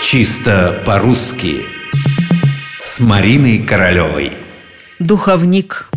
Чисто по-русски. С Мариной Королевой. Духовник.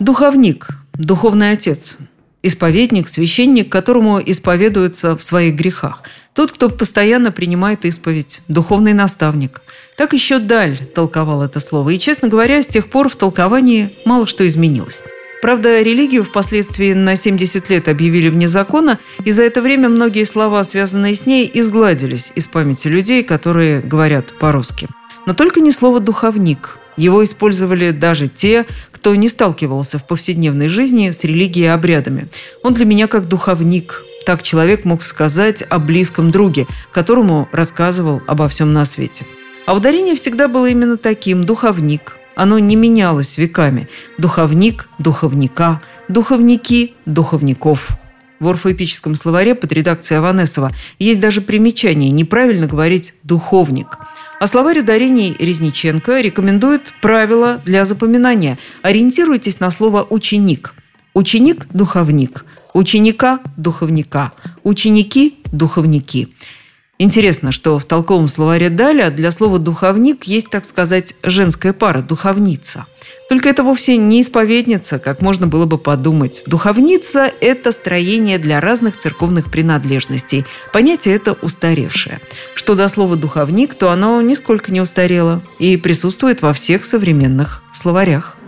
Духовник – духовный отец. Исповедник, священник, которому исповедуются в своих грехах. Тот, кто постоянно принимает исповедь. Духовный наставник. Так еще Даль толковал это слово. И, честно говоря, с тех пор в толковании мало что изменилось Правда, религию впоследствии на 70 лет объявили вне закона, и за это время многие слова, связанные с ней, изгладились из памяти людей, которые говорят по-русски. Но только не слово «духовник». Его использовали даже те, кто не сталкивался в повседневной жизни с религией и обрядами. Он для меня как духовник. Так человек мог сказать о близком друге, которому рассказывал обо всем на свете. А ударение всегда было именно таким – духовник – оно не менялось веками. Духовник – духовника, духовники – духовников. В орфоэпическом словаре под редакцией Аванесова есть даже примечание неправильно говорить «духовник». А словарь ударений Резниченко рекомендует правила для запоминания. Ориентируйтесь на слово «ученик». Ученик – духовник, ученика – духовника, ученики – духовники. Интересно, что в толковом словаре Даля для слова «духовник» есть, так сказать, женская пара – «духовница». Только это вовсе не исповедница, как можно было бы подумать. Духовница – это строение для разных церковных принадлежностей. Понятие это устаревшее. Что до слова «духовник», то оно нисколько не устарело и присутствует во всех современных словарях.